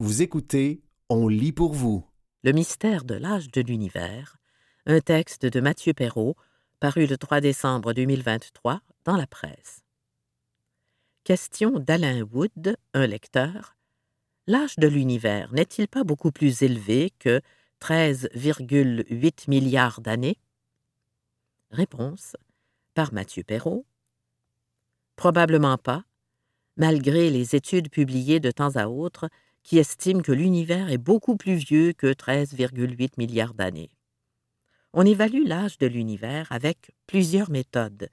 Vous écoutez On lit pour vous. Le mystère de l'âge de l'univers, un texte de Mathieu Perrault, paru le 3 décembre 2023 dans la presse. Question d'Alain Wood, un lecteur. L'âge de l'univers n'est-il pas beaucoup plus élevé que 13,8 milliards d'années? Réponse par Mathieu Perrault. Probablement pas, malgré les études publiées de temps à autre qui estiment que l'univers est beaucoup plus vieux que 13,8 milliards d'années. On évalue l'âge de l'univers avec plusieurs méthodes,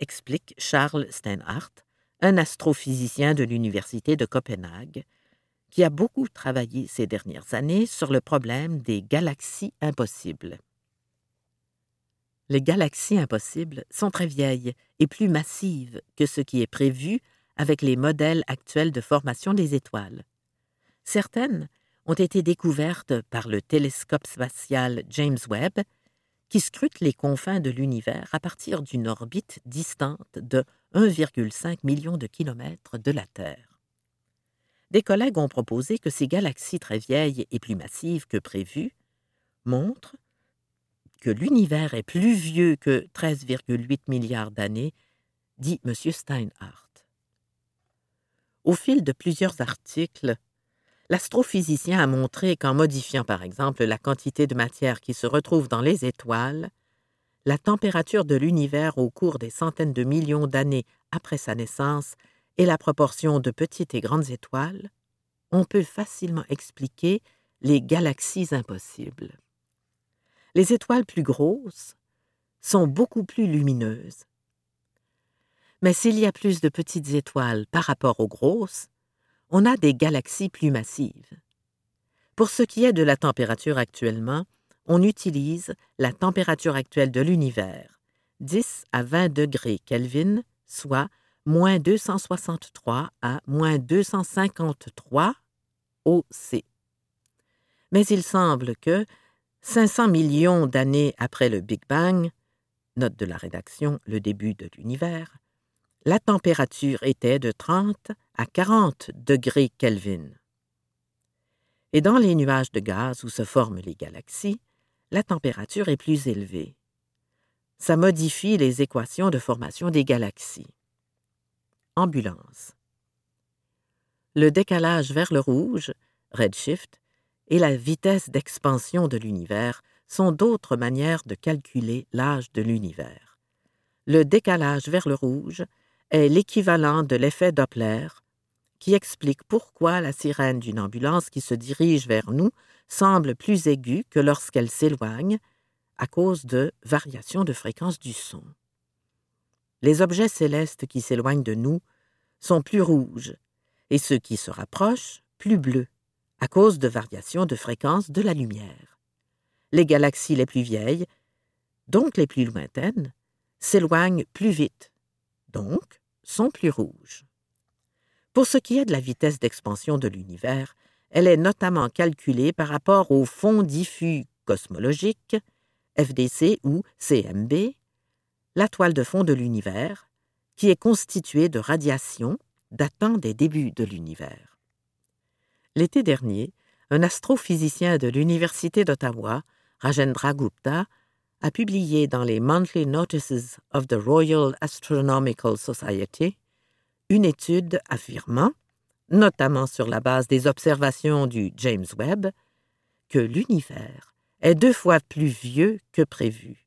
explique Charles Steinhardt, un astrophysicien de l'Université de Copenhague, qui a beaucoup travaillé ces dernières années sur le problème des galaxies impossibles. Les galaxies impossibles sont très vieilles et plus massives que ce qui est prévu avec les modèles actuels de formation des étoiles. Certaines ont été découvertes par le télescope spatial James Webb, qui scrute les confins de l'univers à partir d'une orbite distante de 1,5 million de kilomètres de la Terre. Des collègues ont proposé que ces galaxies très vieilles et plus massives que prévues montrent que l'univers est plus vieux que 13,8 milliards d'années, dit M. Steinhardt. Au fil de plusieurs articles, L'astrophysicien a montré qu'en modifiant par exemple la quantité de matière qui se retrouve dans les étoiles, la température de l'univers au cours des centaines de millions d'années après sa naissance et la proportion de petites et grandes étoiles, on peut facilement expliquer les galaxies impossibles. Les étoiles plus grosses sont beaucoup plus lumineuses. Mais s'il y a plus de petites étoiles par rapport aux grosses, on a des galaxies plus massives. Pour ce qui est de la température actuellement, on utilise la température actuelle de l'univers, 10 à 20 degrés Kelvin, soit moins 263 à moins 253 OC. Mais il semble que, 500 millions d'années après le Big Bang, note de la rédaction le début de l'univers, la température était de 30 à 40 degrés Kelvin. Et dans les nuages de gaz où se forment les galaxies, la température est plus élevée. Ça modifie les équations de formation des galaxies. Ambulance. Le décalage vers le rouge, redshift, et la vitesse d'expansion de l'univers sont d'autres manières de calculer l'âge de l'univers. Le décalage vers le rouge est l'équivalent de l'effet Doppler, qui explique pourquoi la sirène d'une ambulance qui se dirige vers nous semble plus aiguë que lorsqu'elle s'éloigne, à cause de variations de fréquence du son. Les objets célestes qui s'éloignent de nous sont plus rouges, et ceux qui se rapprochent plus bleus, à cause de variations de fréquence de la lumière. Les galaxies les plus vieilles, donc les plus lointaines, s'éloignent plus vite, donc sont plus rouges. Pour ce qui est de la vitesse d'expansion de l'univers, elle est notamment calculée par rapport au fond diffus cosmologique, FDC ou CMB, la toile de fond de l'univers, qui est constituée de radiations datant des débuts de l'univers. L'été dernier, un astrophysicien de l'Université d'Ottawa, Rajendra Gupta, a publié dans les Monthly Notices of the Royal Astronomical Society une étude affirmant, notamment sur la base des observations du James Webb, que l'univers est deux fois plus vieux que prévu.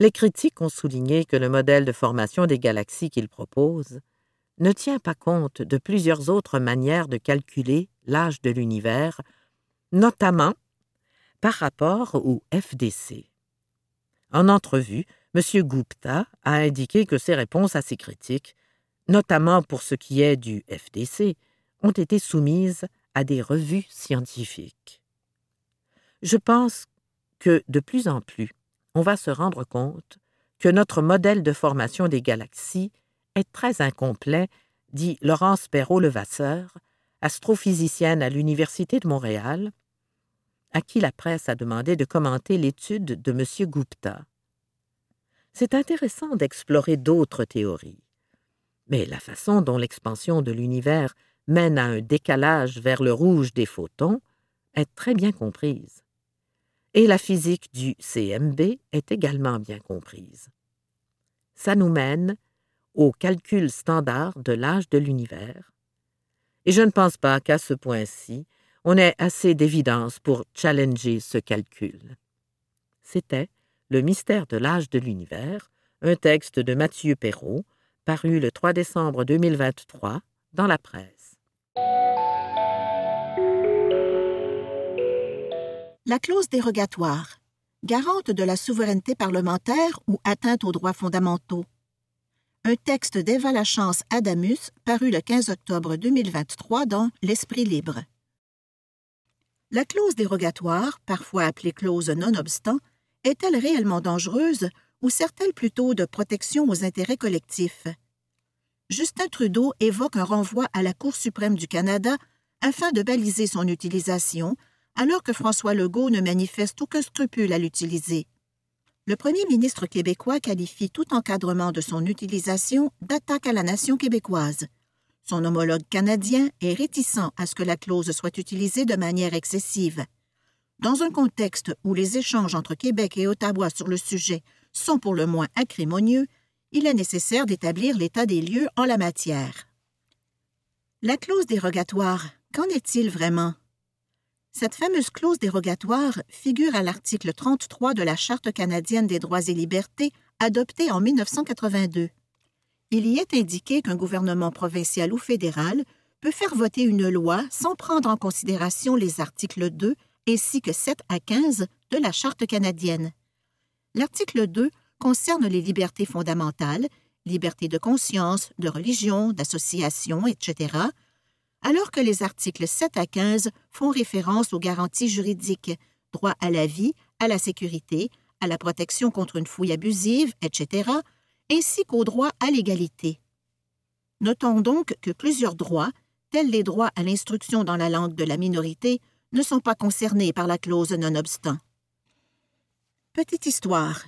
Les critiques ont souligné que le modèle de formation des galaxies qu'il propose ne tient pas compte de plusieurs autres manières de calculer l'âge de l'univers, notamment par rapport au FDC. En entrevue, M. Gupta a indiqué que ses réponses à ces critiques, notamment pour ce qui est du FDC, ont été soumises à des revues scientifiques. Je pense que de plus en plus, on va se rendre compte que notre modèle de formation des galaxies est très incomplet, dit Laurence Perrault-Levasseur, astrophysicienne à l'Université de Montréal, à qui la presse a demandé de commenter l'étude de M. Gupta. C'est intéressant d'explorer d'autres théories. Mais la façon dont l'expansion de l'univers mène à un décalage vers le rouge des photons est très bien comprise. Et la physique du CMB est également bien comprise. Ça nous mène au calcul standard de l'âge de l'univers. Et je ne pense pas qu'à ce point-ci, on ait assez d'évidence pour challenger ce calcul. C'était Le mystère de l'âge de l'univers, un texte de Mathieu Perrault, paru le 3 décembre 2023 dans la presse. La clause dérogatoire, garante de la souveraineté parlementaire ou atteinte aux droits fondamentaux. Un texte d'Eva Lachance Adamus paru le 15 octobre 2023 dans L'Esprit libre. La clause dérogatoire, parfois appelée clause non-obstant, est-elle réellement dangereuse ou sert-elle plutôt de protection aux intérêts collectifs? Justin Trudeau évoque un renvoi à la Cour suprême du Canada afin de baliser son utilisation, alors que François Legault ne manifeste aucun scrupule à l'utiliser. Le premier ministre québécois qualifie tout encadrement de son utilisation d'attaque à la nation québécoise. Son homologue canadien est réticent à ce que la clause soit utilisée de manière excessive. Dans un contexte où les échanges entre Québec et Ottawa sur le sujet sont pour le moins acrimonieux, il est nécessaire d'établir l'état des lieux en la matière. La clause dérogatoire, qu'en est-il vraiment? Cette fameuse clause dérogatoire figure à l'article 33 de la Charte canadienne des droits et libertés adoptée en 1982. Il y est indiqué qu'un gouvernement provincial ou fédéral peut faire voter une loi sans prendre en considération les articles 2 ainsi que 7 à 15 de la Charte canadienne. L'article 2 concerne les libertés fondamentales, liberté de conscience, de religion, d'association, etc., alors que les articles 7 à 15 font référence aux garanties juridiques, droit à la vie, à la sécurité, à la protection contre une fouille abusive, etc., ainsi qu'au droit à l'égalité. Notons donc que plusieurs droits, tels les droits à l'instruction dans la langue de la minorité, ne sont pas concernés par la clause non-obstant. Petite histoire.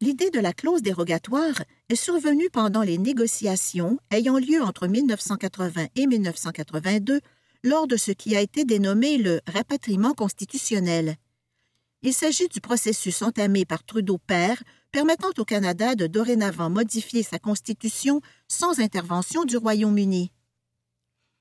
L'idée de la clause dérogatoire est survenue pendant les négociations ayant lieu entre 1980 et 1982 lors de ce qui a été dénommé le rapatriement constitutionnel. Il s'agit du processus entamé par Trudeau père permettant au Canada de dorénavant modifier sa constitution sans intervention du Royaume-Uni.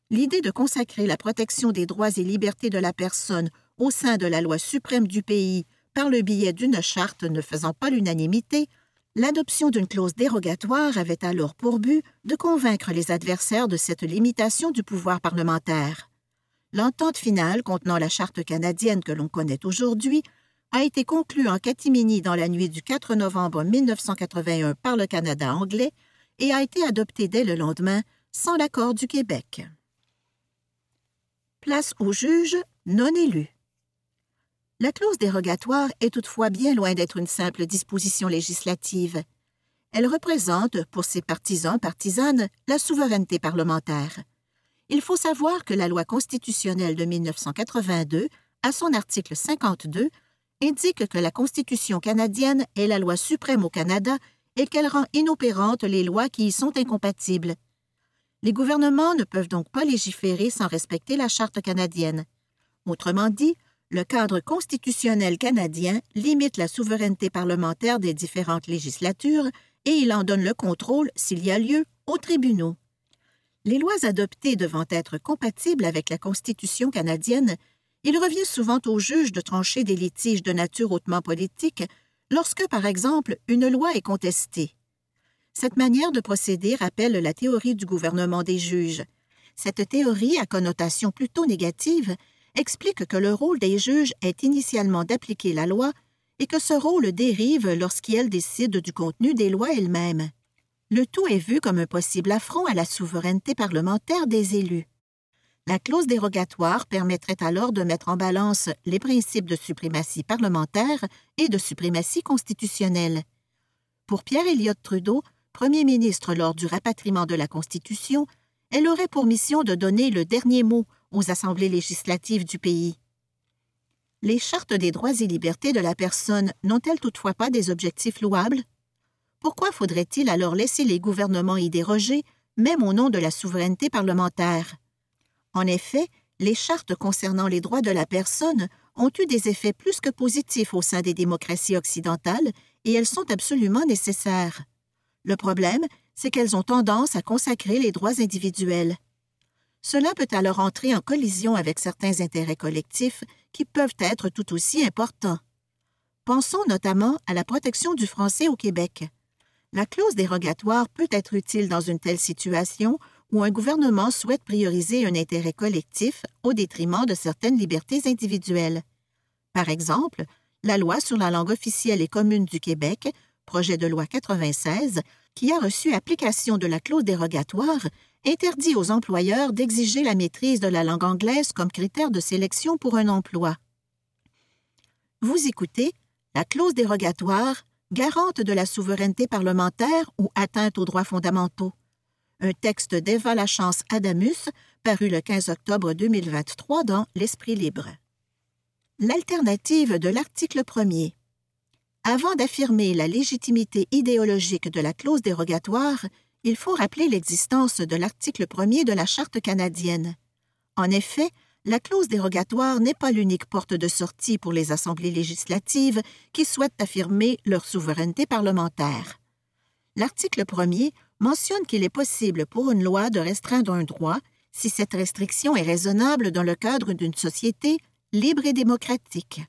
L'idée de consacrer la protection des droits et libertés de la personne au sein de la loi suprême du pays par le biais d'une charte ne faisant pas l'unanimité, l'adoption d'une clause dérogatoire avait alors pour but de convaincre les adversaires de cette limitation du pouvoir parlementaire. L'entente finale contenant la charte canadienne que l'on connaît aujourd'hui a été conclue en catimini dans la nuit du 4 novembre 1981 par le Canada anglais et a été adoptée dès le lendemain sans l'accord du Québec. Place aux juges non élus. La clause dérogatoire est toutefois bien loin d'être une simple disposition législative. Elle représente, pour ses partisans partisanes, la souveraineté parlementaire. Il faut savoir que la loi constitutionnelle de 1982, à son article 52, indique que la Constitution canadienne est la loi suprême au Canada et qu'elle rend inopérantes les lois qui y sont incompatibles. Les gouvernements ne peuvent donc pas légiférer sans respecter la Charte canadienne. Autrement dit, le cadre constitutionnel canadien limite la souveraineté parlementaire des différentes législatures et il en donne le contrôle, s'il y a lieu, aux tribunaux. Les lois adoptées devant être compatibles avec la Constitution canadienne il revient souvent aux juges de trancher des litiges de nature hautement politique lorsque, par exemple, une loi est contestée. Cette manière de procéder rappelle la théorie du gouvernement des juges. Cette théorie, à connotation plutôt négative, explique que le rôle des juges est initialement d'appliquer la loi et que ce rôle dérive lorsqu'ils décident du contenu des lois elles-mêmes. Le tout est vu comme un possible affront à la souveraineté parlementaire des élus. La clause dérogatoire permettrait alors de mettre en balance les principes de suprématie parlementaire et de suprématie constitutionnelle. Pour Pierre Elliott Trudeau, Premier ministre lors du rapatriement de la Constitution, elle aurait pour mission de donner le dernier mot aux assemblées législatives du pays. Les chartes des droits et libertés de la personne n'ont-elles toutefois pas des objectifs louables? Pourquoi faudrait-il alors laisser les gouvernements y déroger, même au nom de la souveraineté parlementaire? En effet, les chartes concernant les droits de la personne ont eu des effets plus que positifs au sein des démocraties occidentales et elles sont absolument nécessaires. Le problème, c'est qu'elles ont tendance à consacrer les droits individuels. Cela peut alors entrer en collision avec certains intérêts collectifs qui peuvent être tout aussi importants. Pensons notamment à la protection du français au Québec. La clause dérogatoire peut être utile dans une telle situation où un gouvernement souhaite prioriser un intérêt collectif au détriment de certaines libertés individuelles. Par exemple, la loi sur la langue officielle et commune du Québec, projet de loi 96, qui a reçu application de la clause dérogatoire, interdit aux employeurs d'exiger la maîtrise de la langue anglaise comme critère de sélection pour un emploi. Vous écoutez la clause dérogatoire, garante de la souveraineté parlementaire ou atteinte aux droits fondamentaux. Un texte d'Eva Lachance Adamus, paru le 15 octobre 2023 dans L'Esprit libre. L'alternative de l'article 1er. Avant d'affirmer la légitimité idéologique de la clause dérogatoire, il faut rappeler l'existence de l'article 1er de la Charte canadienne. En effet, la clause dérogatoire n'est pas l'unique porte de sortie pour les assemblées législatives qui souhaitent affirmer leur souveraineté parlementaire. L'article 1er mentionne qu'il est possible pour une loi de restreindre un droit si cette restriction est raisonnable dans le cadre d'une société libre et démocratique.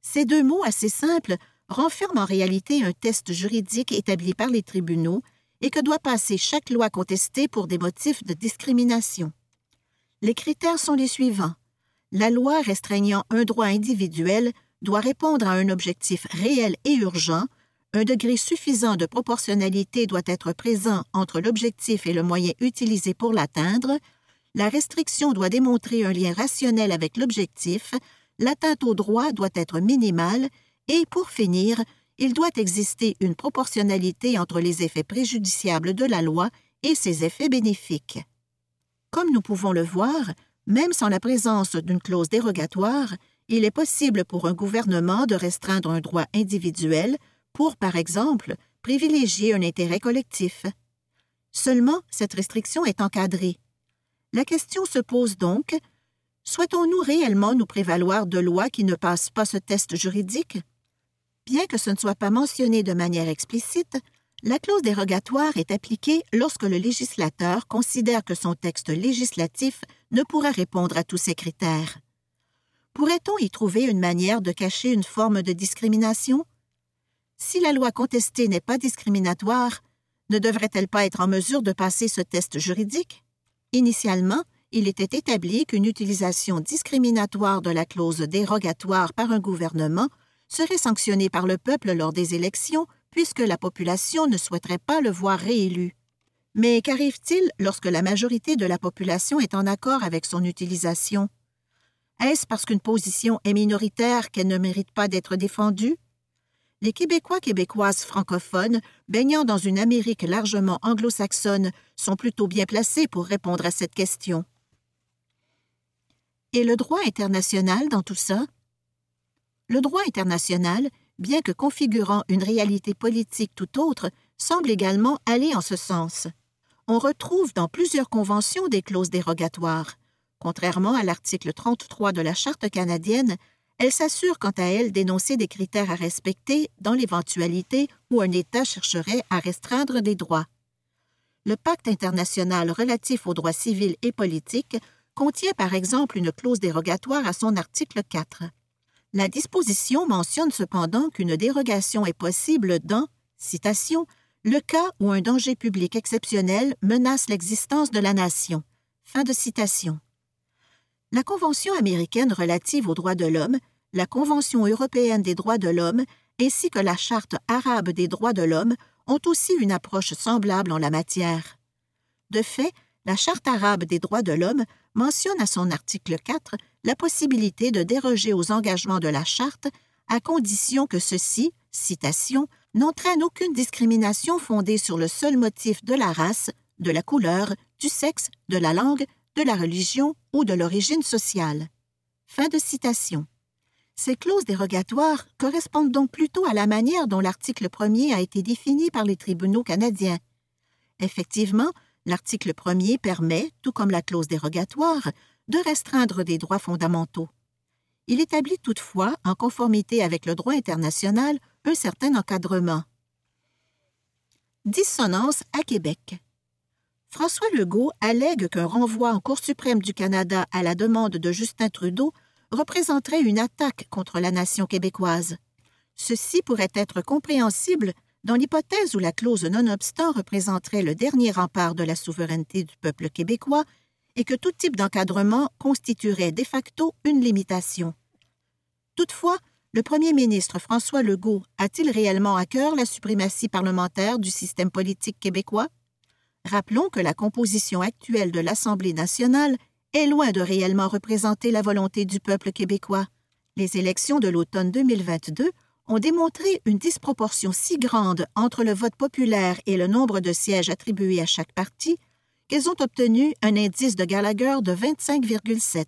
Ces deux mots assez simples renferment en réalité un test juridique établi par les tribunaux et que doit passer chaque loi contestée pour des motifs de discrimination. Les critères sont les suivants. La loi restreignant un droit individuel doit répondre à un objectif réel et urgent, un degré suffisant de proportionnalité doit être présent entre l'objectif et le moyen utilisé pour l'atteindre, la restriction doit démontrer un lien rationnel avec l'objectif, l'atteinte au droit doit être minimale. Et, pour finir, il doit exister une proportionnalité entre les effets préjudiciables de la loi et ses effets bénéfiques. Comme nous pouvons le voir, même sans la présence d'une clause dérogatoire, il est possible pour un gouvernement de restreindre un droit individuel pour, par exemple, privilégier un intérêt collectif. Seulement, cette restriction est encadrée. La question se pose donc souhaitons-nous réellement nous prévaloir de lois qui ne passent pas ce test juridique? Bien que ce ne soit pas mentionné de manière explicite, la clause dérogatoire est appliquée lorsque le législateur considère que son texte législatif ne pourra répondre à tous ces critères. Pourrait-on y trouver une manière de cacher une forme de discrimination? Si la loi contestée n'est pas discriminatoire, ne devrait-elle pas être en mesure de passer ce test juridique? Initialement, il était établi qu'une utilisation discriminatoire de la clause dérogatoire par un gouvernement serait sanctionnée par le peuple lors des élections puisque la population ne souhaiterait pas le voir réélu. Mais qu'arrive-t-il lorsque la majorité de la population est en accord avec son utilisation? Est-ce parce qu'une position est minoritaire qu'elle ne mérite pas d'être défendue? Les Québécois québécoises francophones, baignant dans une Amérique largement anglo-saxonne, sont plutôt bien placés pour répondre à cette question. Et le droit international dans tout ça? Le droit international bien que configurant une réalité politique tout autre, semble également aller en ce sens. On retrouve dans plusieurs conventions des clauses dérogatoires. Contrairement à l'article 33 de la Charte canadienne, elle s'assure quant à elle d'énoncer des critères à respecter dans l'éventualité où un État chercherait à restreindre des droits. Le pacte international relatif aux droits civils et politiques contient par exemple une clause dérogatoire à son article 4. La disposition mentionne cependant qu'une dérogation est possible dans, citation, le cas où un danger public exceptionnel menace l'existence de la nation. Fin de citation. La Convention américaine relative aux droits de l'homme, la Convention européenne des droits de l'homme ainsi que la Charte arabe des droits de l'homme ont aussi une approche semblable en la matière. De fait, la Charte arabe des droits de l'homme mentionne à son article 4 la possibilité de déroger aux engagements de la Charte à condition que ceux-ci, citation, n'entraînent aucune discrimination fondée sur le seul motif de la race, de la couleur, du sexe, de la langue, de la religion ou de l'origine sociale. Fin de citation. Ces clauses dérogatoires correspondent donc plutôt à la manière dont l'article 1er a été défini par les tribunaux canadiens. Effectivement, L'article 1er permet, tout comme la clause dérogatoire, de restreindre des droits fondamentaux. Il établit toutefois, en conformité avec le droit international, un certain encadrement. Dissonance à Québec. François Legault allègue qu'un renvoi en Cour suprême du Canada à la demande de Justin Trudeau représenterait une attaque contre la nation québécoise. Ceci pourrait être compréhensible dans l'hypothèse où la clause non-obstant représenterait le dernier rempart de la souveraineté du peuple québécois et que tout type d'encadrement constituerait de facto une limitation. Toutefois, le premier ministre François Legault a-t-il réellement à cœur la suprématie parlementaire du système politique québécois? Rappelons que la composition actuelle de l'Assemblée nationale est loin de réellement représenter la volonté du peuple québécois. Les élections de l'automne 2022 ont démontré une disproportion si grande entre le vote populaire et le nombre de sièges attribués à chaque parti qu'elles ont obtenu un indice de Gallagher de 25,7.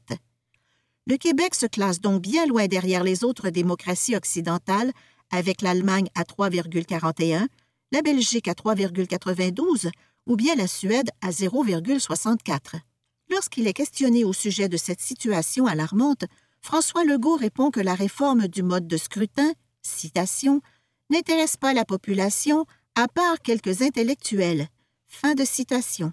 Le Québec se classe donc bien loin derrière les autres démocraties occidentales, avec l'Allemagne à 3,41, la Belgique à 3,92 ou bien la Suède à 0,64. Lorsqu'il est questionné au sujet de cette situation alarmante, François Legault répond que la réforme du mode de scrutin, citation, n'intéresse pas la population à part quelques intellectuels. Fin de citation.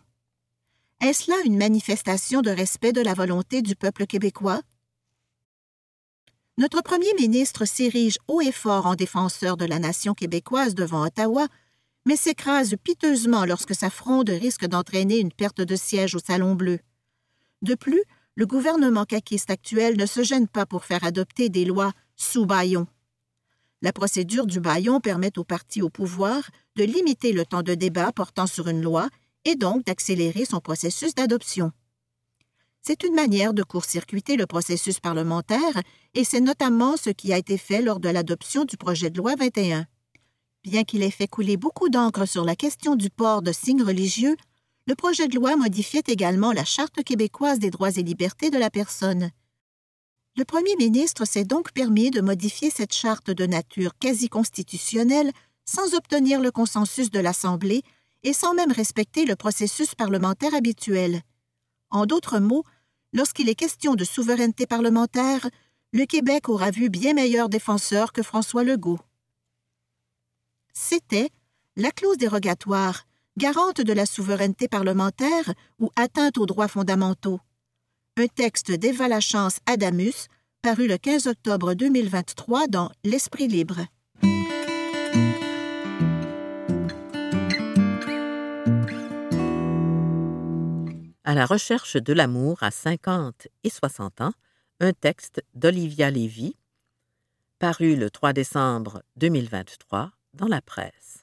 Est-ce là une manifestation de respect de la volonté du peuple québécois? Notre premier ministre s'érige haut et fort en défenseur de la nation québécoise devant Ottawa, mais s'écrase piteusement lorsque sa fronde risque d'entraîner une perte de siège au Salon bleu. De plus, le gouvernement caquiste actuel ne se gêne pas pour faire adopter des lois sous baillon. La procédure du baillon permet au parti au pouvoir de limiter le temps de débat portant sur une loi et donc d'accélérer son processus d'adoption. C'est une manière de court-circuiter le processus parlementaire et c'est notamment ce qui a été fait lors de l'adoption du projet de loi 21. Bien qu'il ait fait couler beaucoup d'encre sur la question du port de signes religieux, le projet de loi modifiait également la Charte québécoise des droits et libertés de la personne. Le premier ministre s'est donc permis de modifier cette charte de nature quasi constitutionnelle sans obtenir le consensus de l'Assemblée et sans même respecter le processus parlementaire habituel. En d'autres mots, lorsqu'il est question de souveraineté parlementaire, le Québec aura vu bien meilleur défenseur que François Legault. C'était la clause dérogatoire, garante de la souveraineté parlementaire ou atteinte aux droits fondamentaux. Un texte d'Eva Lachance Adamus, paru le 15 octobre 2023 dans L'Esprit libre. À la recherche de l'amour à 50 et 60 ans, un texte d'Olivia Lévy, paru le 3 décembre 2023 dans la presse.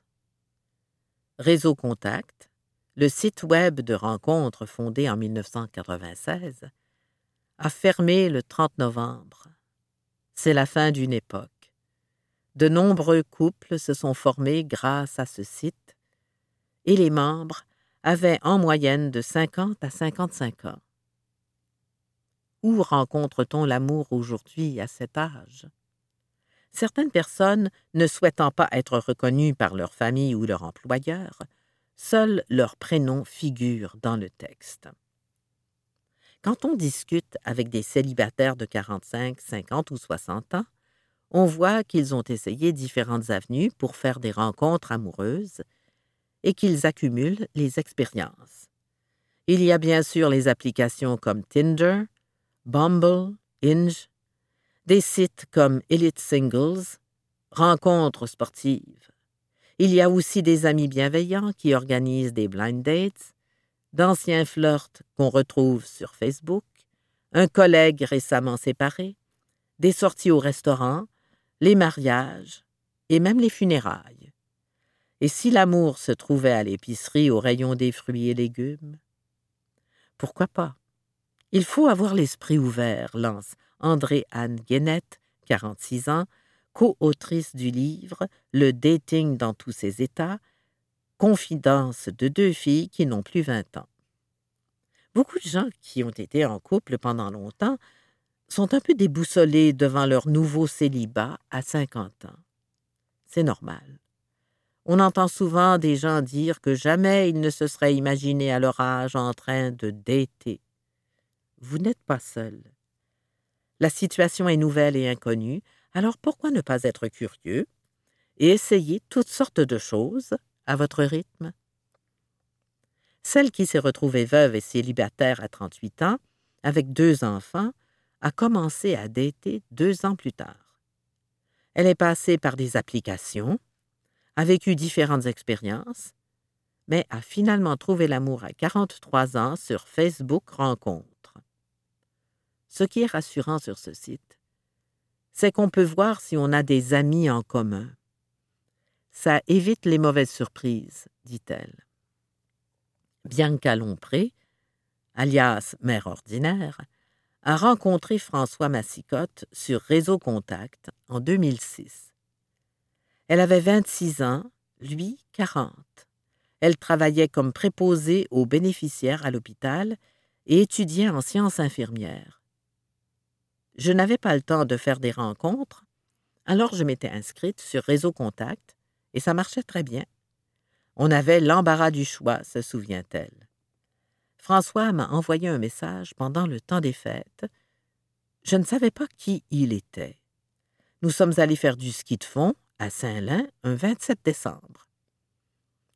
Réseau Contact, le site web de rencontre fondé en 1996, a fermé le 30 novembre. C'est la fin d'une époque. De nombreux couples se sont formés grâce à ce site et les membres avait en moyenne de 50 à 55 ans. Où rencontre-t-on l'amour aujourd'hui à cet âge? Certaines personnes, ne souhaitant pas être reconnues par leur famille ou leur employeur, seul leur prénom figure dans le texte. Quand on discute avec des célibataires de 45, 50 ou 60 ans, on voit qu'ils ont essayé différentes avenues pour faire des rencontres amoureuses et qu'ils accumulent les expériences. Il y a bien sûr les applications comme Tinder, Bumble, Inge, des sites comme Elite Singles, Rencontres sportives. Il y a aussi des amis bienveillants qui organisent des blind dates, d'anciens flirts qu'on retrouve sur Facebook, un collègue récemment séparé, des sorties au restaurant, les mariages et même les funérailles. Et si l'amour se trouvait à l'épicerie au rayon des fruits et légumes? Pourquoi pas? Il faut avoir l'esprit ouvert, lance André-Anne Guénette, 46 ans, co-autrice du livre Le dating dans tous ses états, confidence de deux filles qui n'ont plus 20 ans. Beaucoup de gens qui ont été en couple pendant longtemps sont un peu déboussolés devant leur nouveau célibat à 50 ans. C'est normal On entend souvent des gens dire que jamais ils ne se seraient imaginés à leur âge en train de dater. Vous n'êtes pas seul. La situation est nouvelle et inconnue, alors pourquoi ne pas être curieux et essayer toutes sortes de choses à votre rythme? Celle qui s'est retrouvée veuve et célibataire à 38 ans, avec deux enfants, a commencé à dater deux ans plus tard. Elle est passée par des applications, a vécu différentes expériences, mais a finalement trouvé l'amour à 43 ans sur Facebook Rencontre. Ce qui est rassurant sur ce site, c'est qu'on peut voir si on a des amis en commun. Ça évite les mauvaises surprises, dit-elle. Bianca Lompré, alias Mère Ordinaire, a rencontré François Massicotte sur Réseau Contact en 2006. Elle avait 26 ans, lui 40. Elle travaillait comme préposée aux bénéficiaires à l'hôpital et étudiait en sciences infirmières. Je n'avais pas le temps de faire des rencontres, alors je m'étais inscrite sur Réseau Contact et ça marchait très bien. On avait l'embarras du choix, se souvient-elle. François m'a envoyé un message pendant le temps des fêtes. Je ne savais pas qui il était. Nous sommes allés faire du ski de fond à Saint-Lin un 27 décembre.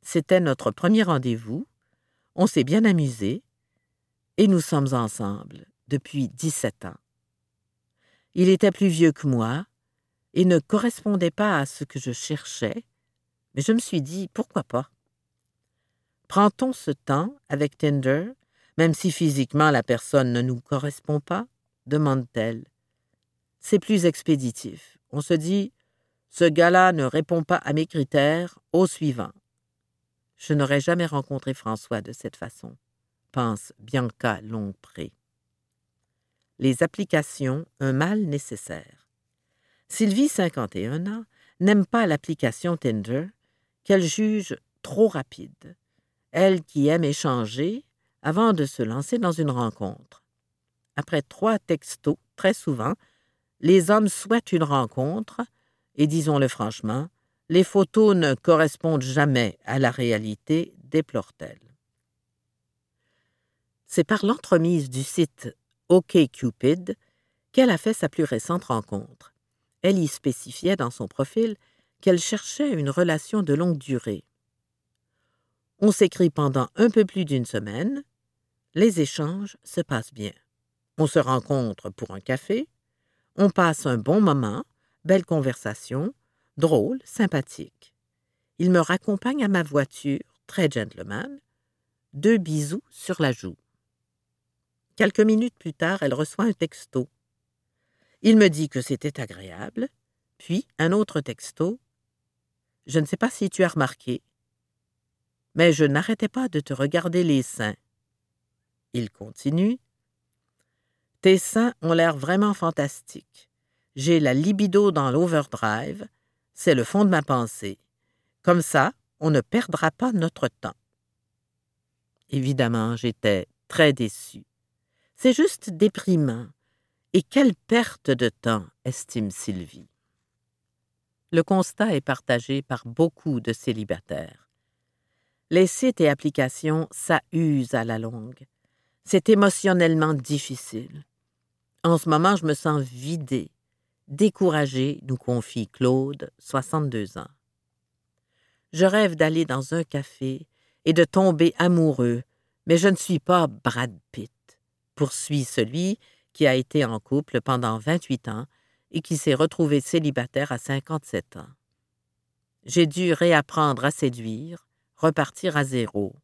C'était notre premier rendez-vous, on s'est bien amusé, et nous sommes ensemble depuis 17 ans. Il était plus vieux que moi et ne correspondait pas à ce que je cherchais, mais je me suis dit pourquoi pas? Prend-on ce temps avec Tinder, même si physiquement la personne ne nous correspond pas? demande-t-elle. C'est plus expéditif. On se dit ce gars-là ne répond pas à mes critères, au suivant. Je n'aurais jamais rencontré François de cette façon, pense Bianca Longpré. Les applications, un mal nécessaire. Sylvie, 51 ans, n'aime pas l'application Tinder, qu'elle juge trop rapide. Elle qui aime échanger avant de se lancer dans une rencontre. Après trois textos, très souvent, les hommes souhaitent une rencontre, et disons-le franchement, les photos ne correspondent jamais à la réalité, déplore-t-elle. C'est par l'entremise du site OkCupid qu'elle a fait sa plus récente rencontre. Elle y spécifiait dans son profil qu'elle cherchait une relation de longue durée. On s'écrit pendant un peu plus d'une semaine, les échanges se passent bien. On se rencontre pour un café, on passe un bon moment, Belle conversation, drôle, sympathique. Il me raccompagne à ma voiture, très gentleman, deux bisous sur la joue. Quelques minutes plus tard, elle reçoit un texto. Il me dit que c'était agréable, puis un autre texto. Je ne sais pas si tu as remarqué, mais je n'arrêtais pas de te regarder les seins. Il continue. Tes seins ont l'air vraiment fantastiques. J'ai la libido dans l'overdrive, c'est le fond de ma pensée. Comme ça, on ne perdra pas notre temps. Évidemment, j'étais très déçu. C'est juste déprimant. Et quelle perte de temps, estime Sylvie. Le constat est partagé par beaucoup de célibataires. Les sites et applications, ça use à la longue. C'est émotionnellement difficile. En ce moment, je me sens vidée, Découragé, nous confie Claude, 62 ans. Je rêve d'aller dans un café et de tomber amoureux, mais je ne suis pas Brad Pitt, poursuit celui qui a été en couple pendant 28 ans et qui s'est retrouvé célibataire à 57 ans. J'ai dû réapprendre à séduire, repartir à zéro.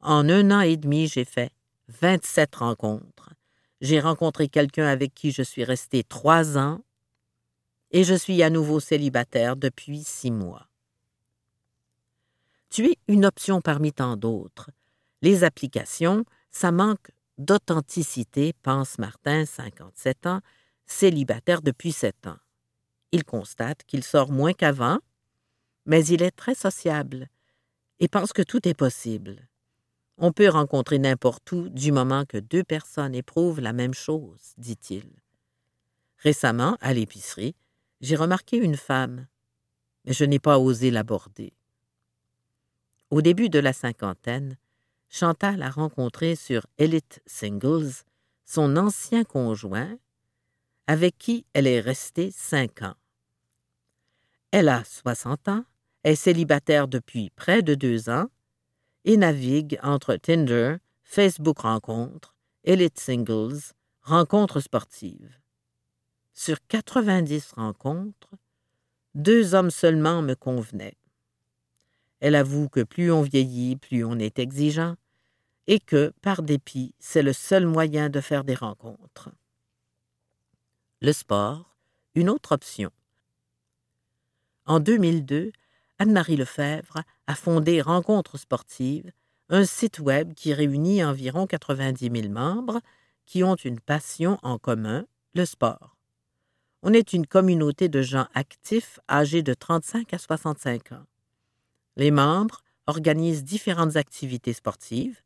En un an et demi, j'ai fait 27 rencontres. J'ai rencontré quelqu'un avec qui je suis resté trois ans et je suis à nouveau célibataire depuis six mois. Tu es une option parmi tant d'autres. Les applications, ça manque d'authenticité, pense Martin, 57 ans, célibataire depuis sept ans. Il constate qu'il sort moins qu'avant, mais il est très sociable et pense que tout est possible. On peut rencontrer n'importe où du moment que deux personnes éprouvent la même chose, dit-il. Récemment, à l'épicerie, j'ai remarqué une femme, mais je n'ai pas osé l'aborder. Au début de la cinquantaine, Chantal a rencontré sur Elite Singles son ancien conjoint, avec qui elle est restée cinq ans. Elle a 60 ans, est célibataire depuis près de deux ans et navigue entre Tinder, Facebook Rencontres, Elite Singles, Rencontres sportives. Sur 90 rencontres, deux hommes seulement me convenaient. Elle avoue que plus on vieillit, plus on est exigeant, et que, par dépit, c'est le seul moyen de faire des rencontres. Le sport, une autre option. En 2002, Anne-Marie Lefebvre a fondé Rencontres sportives, un site web qui réunit environ 90 000 membres qui ont une passion en commun, le sport. On est une communauté de gens actifs âgés de 35 à 65 ans. Les membres organisent différentes activités sportives.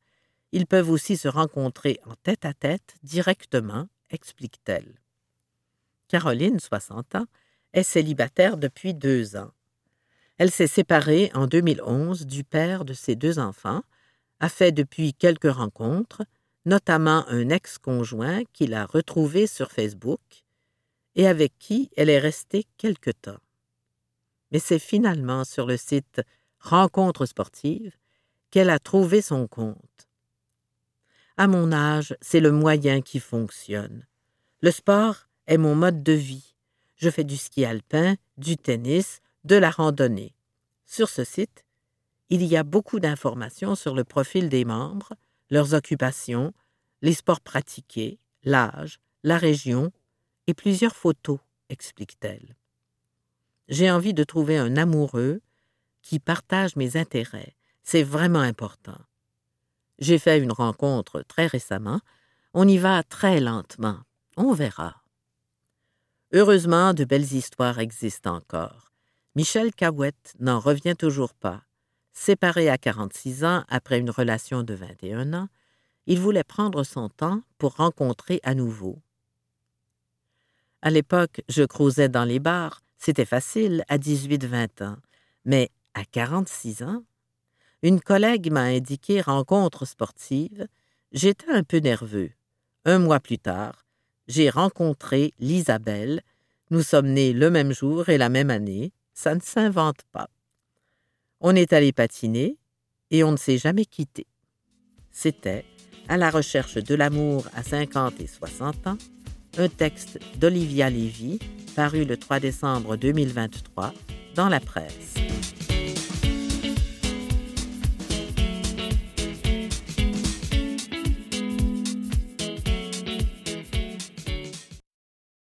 Ils peuvent aussi se rencontrer en tête-à-tête directement, explique-t-elle. Caroline, 60 ans, est célibataire depuis deux ans. Elle s'est séparée en 2011 du père de ses deux enfants, a fait depuis quelques rencontres, notamment un ex-conjoint qu'il a retrouvé sur Facebook et avec qui elle est restée quelque temps. Mais c'est finalement sur le site Rencontres sportives qu'elle a trouvé son compte. À mon âge, c'est le moyen qui fonctionne. Le sport est mon mode de vie. Je fais du ski alpin, du tennis, de la randonnée. Sur ce site, il y a beaucoup d'informations sur le profil des membres, leurs occupations, les sports pratiqués, l'âge, la région et plusieurs photos, explique-t-elle. J'ai envie de trouver un amoureux qui partage mes intérêts. C'est vraiment important. J'ai fait une rencontre très récemment. On y va très lentement. On verra. Heureusement, de belles histoires existent encore. Michel Cahouette n'en revient toujours pas. Séparé à 46 ans après une relation de 21 ans, il voulait prendre son temps pour rencontrer à nouveau. À l'époque, je crousais dans les bars, c'était facile à 18-20 ans, mais à 46 ans, une collègue m'a indiqué rencontre sportive, j'étais un peu nerveux. Un mois plus tard, j'ai rencontré l'Isabelle. Nous sommes nés le même jour et la même année. Ça ne s'invente pas. On est allé patiner et on ne s'est jamais quitté. C'était À la recherche de l'amour à 50 et 60 ans, un texte d'Olivia Lévy paru le 3 décembre 2023 dans la presse.